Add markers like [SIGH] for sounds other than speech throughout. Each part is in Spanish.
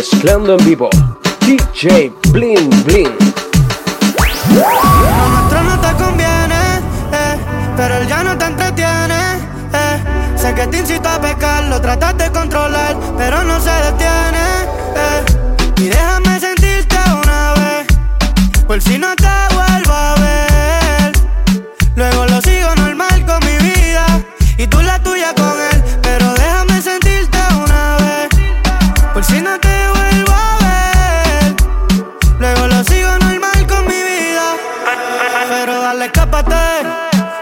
Mezclando en vivo, DJ Bling Bling. Lo nuestro no te conviene, eh, pero él ya no te entretiene. Eh. Sé que te incita a pecar, lo tratas de controlar, pero no se detiene. Eh. Y déjame sentirte una vez, por si no te vuelvo a ver. Pero dale, escápate.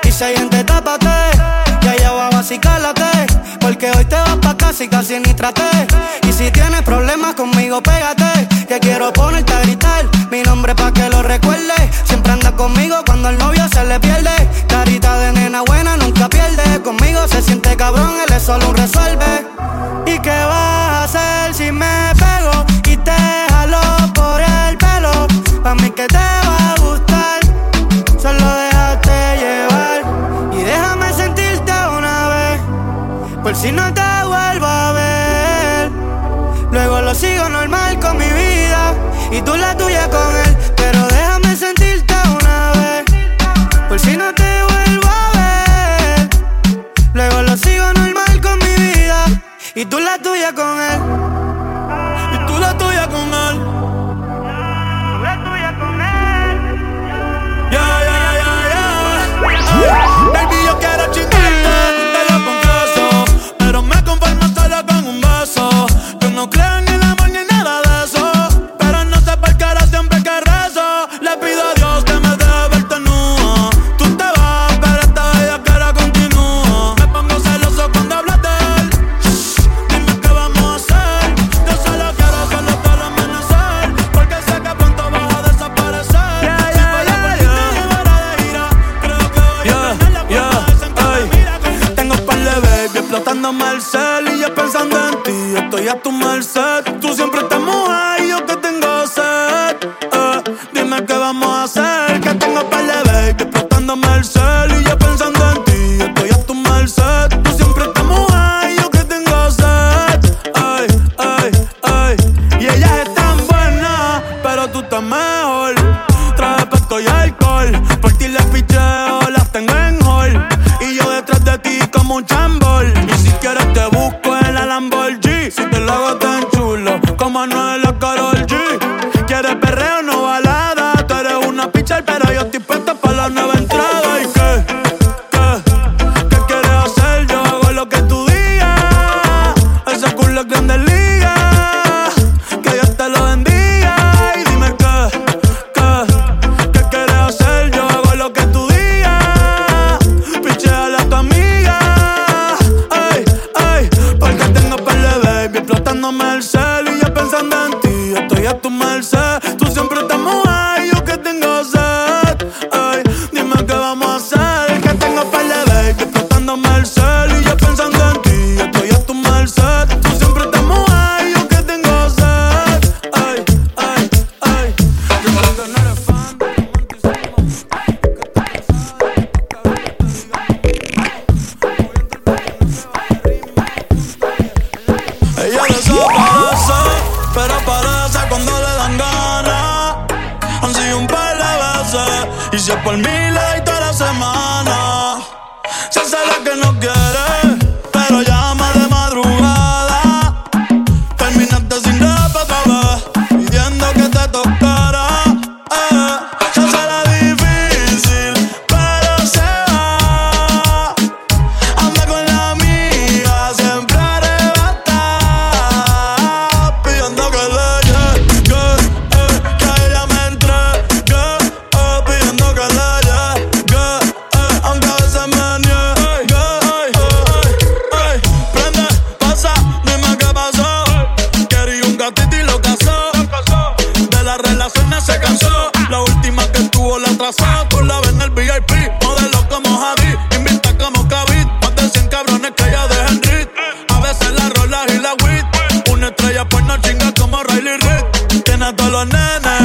Y siguiente, tápate. Ya ya va a vacilarte. Porque hoy te vas pa' casa y casi ni traté. Y si tienes problemas conmigo, pégate. Que quiero ponerte a gritar mi nombre pa' que lo recuerde. Siempre anda conmigo cuando el novio se le pierde. Carita de nena buena nunca pierde. Conmigo se siente cabrón, él es solo resuelve. ¿Y qué vas a hacer si me pego y te jalo por el pelo? Pa' mí que te va a gustar, te vuelvo a ver. Luego lo sigo normal con mi vida y tú la tuya con él, pero déjame sentirte una vez, por si no te vuelvo a ver. Luego lo sigo normal con mi vida y tú la tuya con él.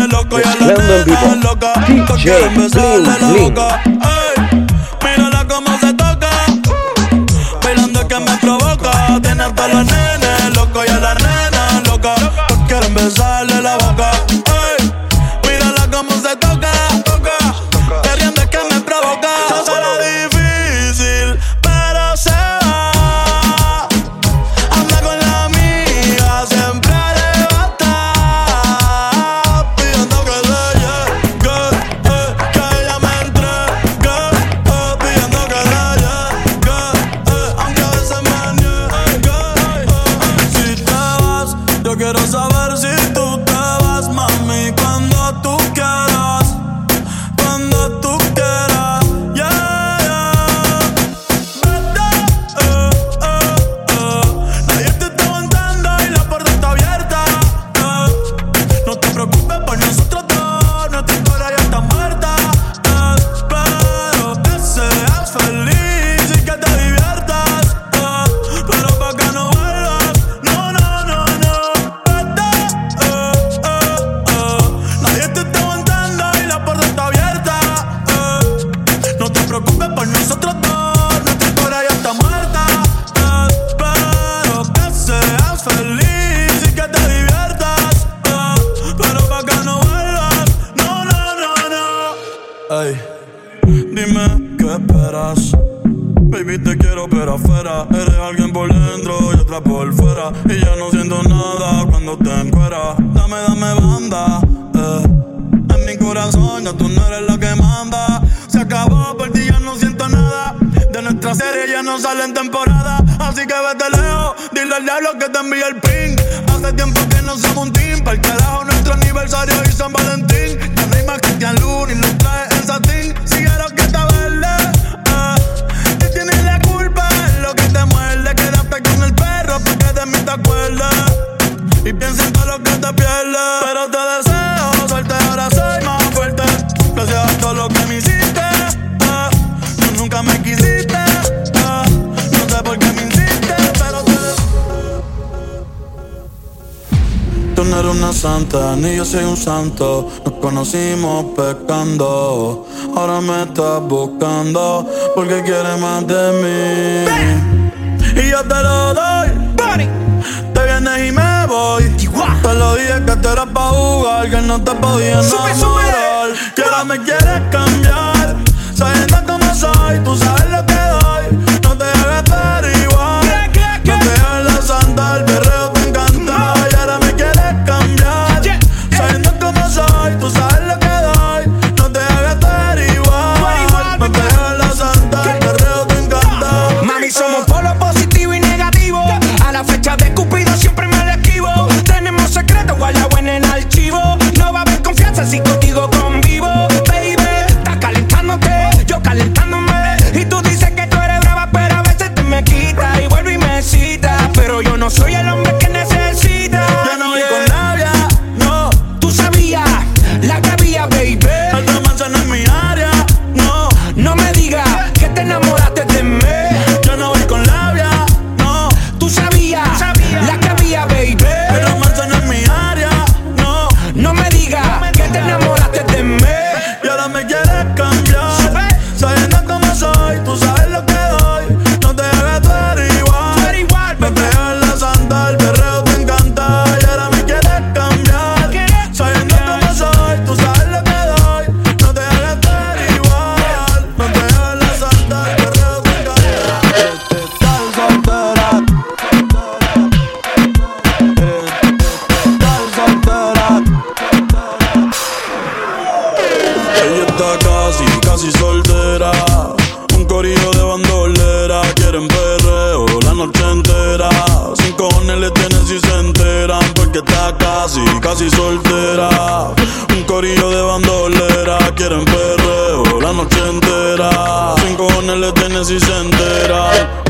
tiene loco, ya la nena loca. Tú quieres besarle la boca. Mírala cómo se toca. Bailando que me provoca. Tiene hasta la nena loco, ya la nena loca. Tú quieres besarle la boca. Por ti ya no siento nada De nuestra serie ya no sale en temporada Así que vete lejos, dile al diablo que te envíe el ping Hace tiempo que no somos un team Para el carajo nuestro aniversario y San Valentín Ya no hay más Cristian Luna y los trajes en satín Si quiero que te eh. Que tienes la culpa lo que te muerde. Quédate con el perro porque de mí te acuerdas. Y piensa en todo lo que te pierdes. Pero te deseo suerte, ahora Santa, ni yo soy un santo. Nos conocimos pecando. Ahora me estás buscando porque quieres más de mí. Y yo te lo doy. Te vienes y me voy. Te lo dije que te eras pa' jugar, que no te podía enamorar. Que ahora me quieres cambiar. Sabiendo cómo soy, tú sabes lo soy, tú sabes lo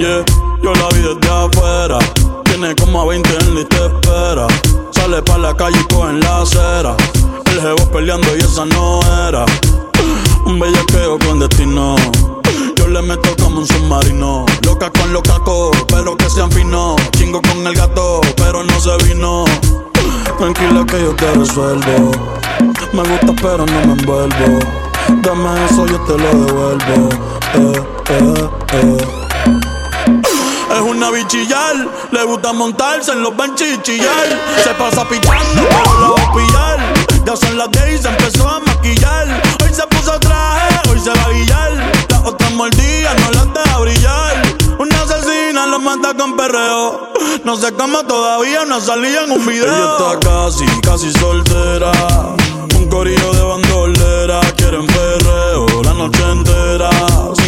Yo la vi desde afuera. Tiene como a 20 en la te espera. Sale pa' la calle y coge en la acera. El jevo peleando y esa no era. Un bellaqueo con destino. Yo le meto como un submarino. Loca con los cacos, pero que sean finos. Chingo con el gato, pero no se vino. Tranquila que yo te resuelvo. Me gusta, pero no me envuelvo. Dame eso, yo te lo devuelvo. Eh, eh, eh. Es una bichillar, le gusta montarse en los benches y chillar. Se pasa pichando, pero la va a pillar. Ya son las 10 y se empezó a maquillar. Hoy se puso traje, hoy se va a guillar. Las otras mordidas no las deja brillar. Una asesina lo mata con perreo. No se cama todavía, no salía en un video. Ella está casi, casi soltera. Un corillo de bandolera. Quieren perreo la noche entera.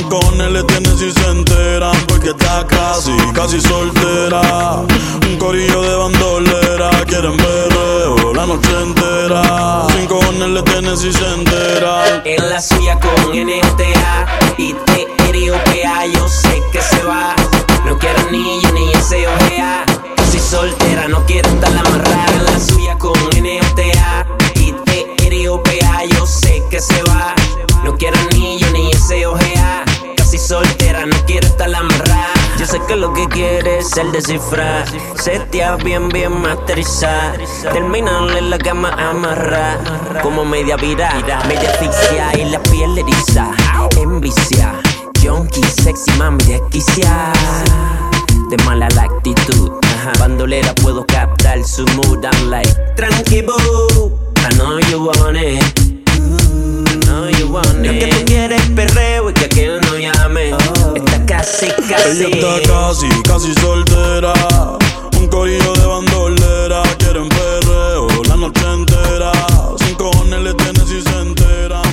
Sin cojones le tienen si se enteran. Porque está casi, casi soltera. Un corillo de bandolera. Quieren perreo la noche entera. Sin cojones le tienen si se enteran. En la suya con NTA y T-R-O-P-A, yo sé que se va. No quiero ni ni ese ojea. Casi soltera, no quiero estar amarrada. En la suya con NTA y T-R-O-P-A, yo sé que se va. Quieres es el descifrar. Setea bien, bien masterizar. Terminarle la cama amarra. Como media vira, media asfixia y la piel eriza. Envicia, junkie, sexy, mami, desquicia. De mala la actitud. Bandolera puedo captar su mood. I'm like, tranqui boo. I know you want it. I know you want it. Lo que tú quieres es perreo y que aquel no llame. Está casi, casi. Ella está casi, casi soltera. Un corillo de bandolera. Quieren perreo la noche entera. Sin cojones le tienen si se enteran.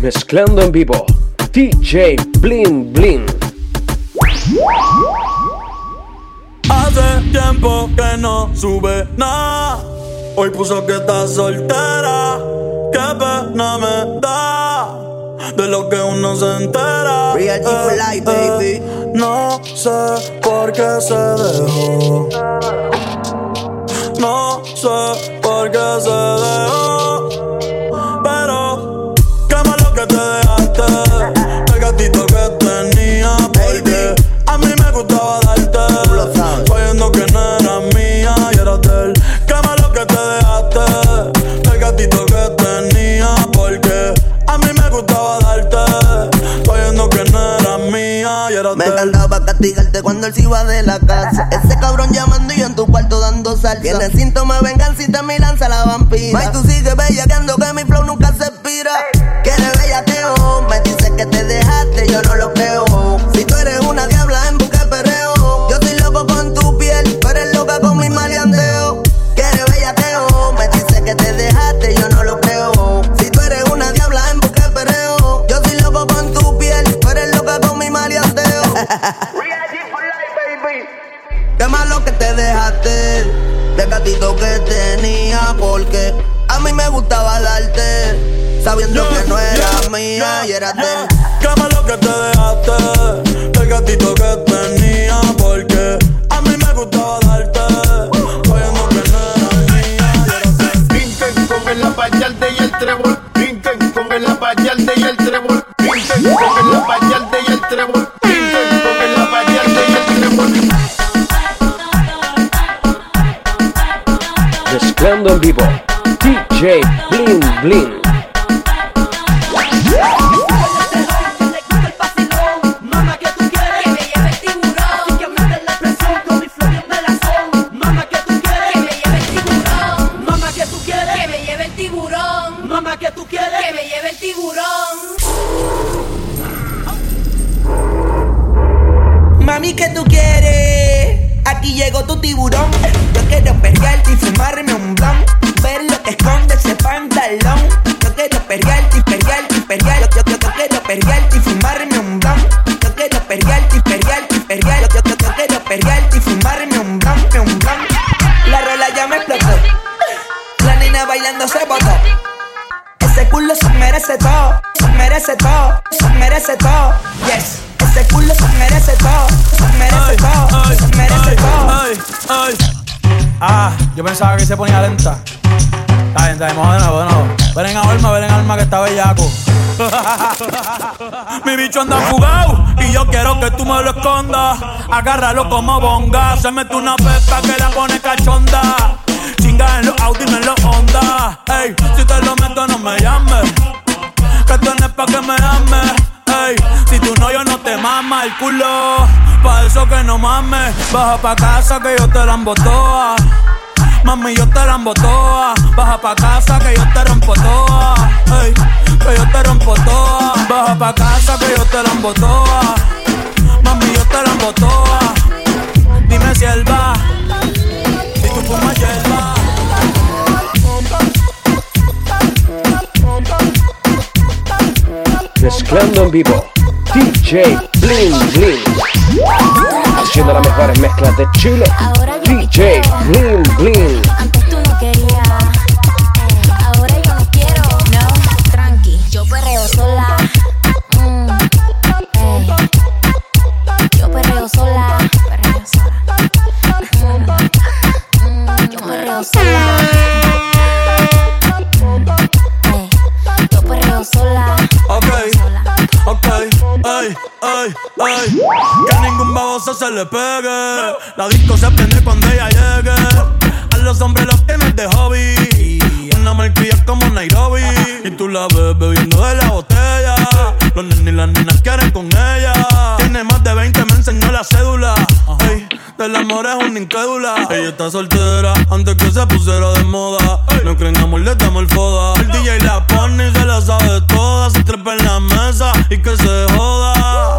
Mezclando en vivo. DJ Blin Blin. Hace tiempo que no sube nada. Hoy puso que está soltera. Qué pena me da de lo que uno se entera. Real G for life, baby. No sé por qué se dejó. No sé por qué se dejó. Castigarte cuando él se iba de la casa. Ese cabrón llamando y yo en tu cuarto dando salsa. Tiene síntomas de venganza y te mi lanza la vampira. Y tú sigues bellaqueando que mi flow nunca se mía y era de él. Qué malo que te dejaste del gatito que tenía porque a mí me gustaba darte sabiendo que no era mía de con el abayalde y el trébol. Brinquen con el abayalde y el trébol. Brinquen con el abayalde y el trébol. Brinquen con el abayalde y el trébol. Mezclando en vivo. DJ Blin Blin. Ese culo se merece todo, se merece todo, se merece todo. Yes, ese culo se merece todo, se merece todo, se merece todo. Ah, yo pensaba que se ponía lenta. Está bien, está bien, de nuevo. Ven en alma, ven en alma que está bellaco. [LAUGHS] Mi bicho anda fugado y yo quiero que tú me lo escondas. Agárralo como bonga. Se mete una pepa que la pone cachonda. En los Audi, no en los Honda. Ey, si te lo meto, no me llames. Que tienes pa' que me ames. Ey, si tu yo no te mama el culo, pa' eso que no mames. Baja pa' casa que yo te la embotoa. Mami, yo te la toa. Baja pa' casa que yo te rompo toa. Ey, que yo te rompo toa. Baja pa' casa que yo te la toa. Mami, yo te la toa. Mezclando en vivo. DJ Bling Bling. Haciendo las mejores mezclas de Chile. DJ. Bling Bling. Las nenas quieren con ella. Tiene más de 20, me enseñó la cédula. Ey, del amor es una incrédula. Ella está soltera antes que se pusiera de moda. No creen amor, le damos el foda. El DJ la pone y se la sabe toda. Se trepa en la mesa y que se joda.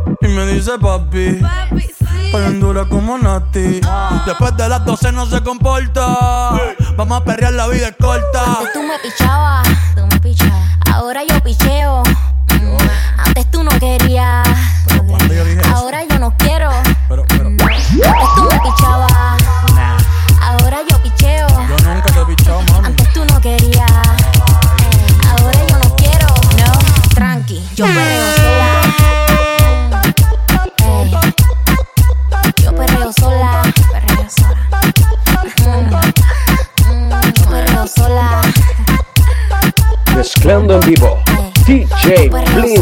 Y me dice papi. Estoy en dura como Nati. Después de las 12 no se comporta. Vamos a perrear, la vida es corta. Antes tú me pichabas, tú me pichabas. Ahora yo picheo. DJ Yo perreo